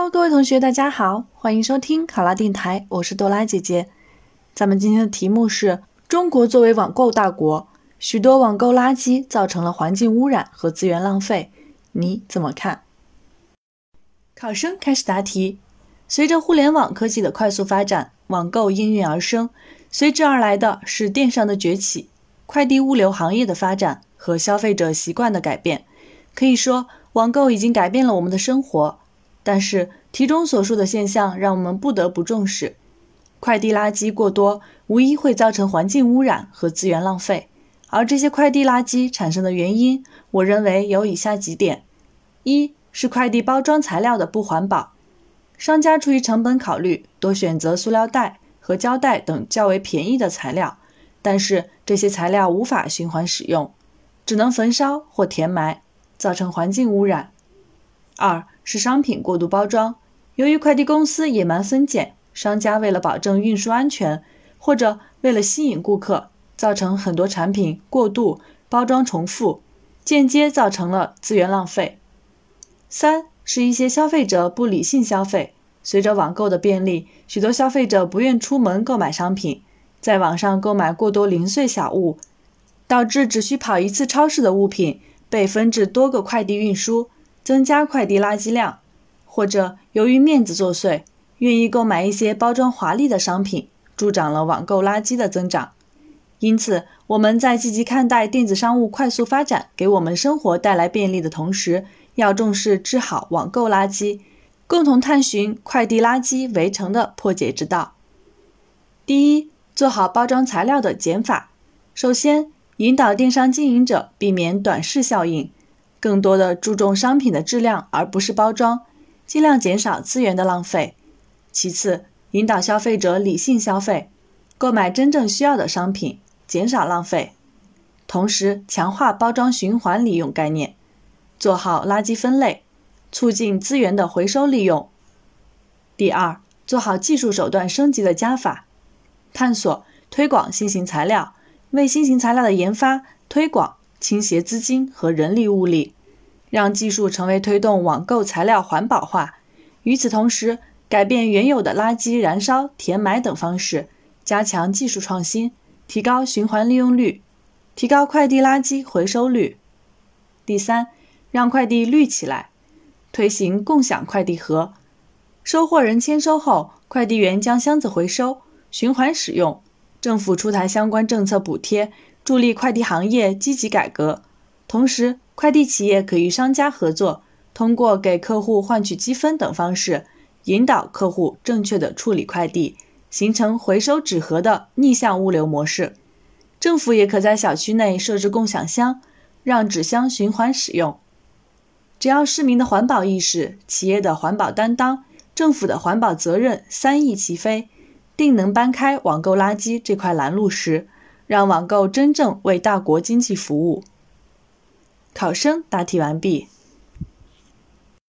Hello，各位同学，大家好，欢迎收听考拉电台，我是多拉姐姐。咱们今天的题目是：中国作为网购大国，许多网购垃圾造成了环境污染和资源浪费，你怎么看？考生开始答题。随着互联网科技的快速发展，网购应运而生，随之而来的是电商的崛起、快递物流行业的发展和消费者习惯的改变。可以说，网购已经改变了我们的生活。但是题中所述的现象让我们不得不重视，快递垃圾过多无疑会造成环境污染和资源浪费。而这些快递垃圾产生的原因，我认为有以下几点：一是快递包装材料的不环保，商家出于成本考虑，多选择塑料袋和胶带等较为便宜的材料，但是这些材料无法循环使用，只能焚烧或填埋，造成环境污染。二是商品过度包装，由于快递公司野蛮分拣，商家为了保证运输安全，或者为了吸引顾客，造成很多产品过度包装重复，间接造成了资源浪费。三是一些消费者不理性消费，随着网购的便利，许多消费者不愿出门购买商品，在网上购买过多零碎小物，导致只需跑一次超市的物品被分至多个快递运输。增加快递垃圾量，或者由于面子作祟，愿意购买一些包装华丽的商品，助长了网购垃圾的增长。因此，我们在积极看待电子商务快速发展给我们生活带来便利的同时，要重视治好网购垃圾，共同探寻快递垃圾围城的破解之道。第一，做好包装材料的减法。首先，引导电商经营者避免短视效应。更多的注重商品的质量，而不是包装，尽量减少资源的浪费。其次，引导消费者理性消费，购买真正需要的商品，减少浪费。同时，强化包装循环利用概念，做好垃圾分类，促进资源的回收利用。第二，做好技术手段升级的加法，探索推广新型材料，为新型材料的研发推广。倾斜资金和人力物力，让技术成为推动网购材料环保化。与此同时，改变原有的垃圾燃烧、填埋等方式，加强技术创新，提高循环利用率，提高快递垃圾回收率。第三，让快递绿起来，推行共享快递盒，收货人签收后，快递员将箱子回收、循环使用，政府出台相关政策补贴。助力快递行业积极改革，同时，快递企业可与商家合作，通过给客户换取积分等方式，引导客户正确的处理快递，形成回收纸盒的逆向物流模式。政府也可在小区内设置共享箱，让纸箱循环使用。只要市民的环保意识、企业的环保担当、政府的环保责任三翼齐飞，定能搬开网购垃圾这块拦路石。让网购真正为大国经济服务。考生答题完毕。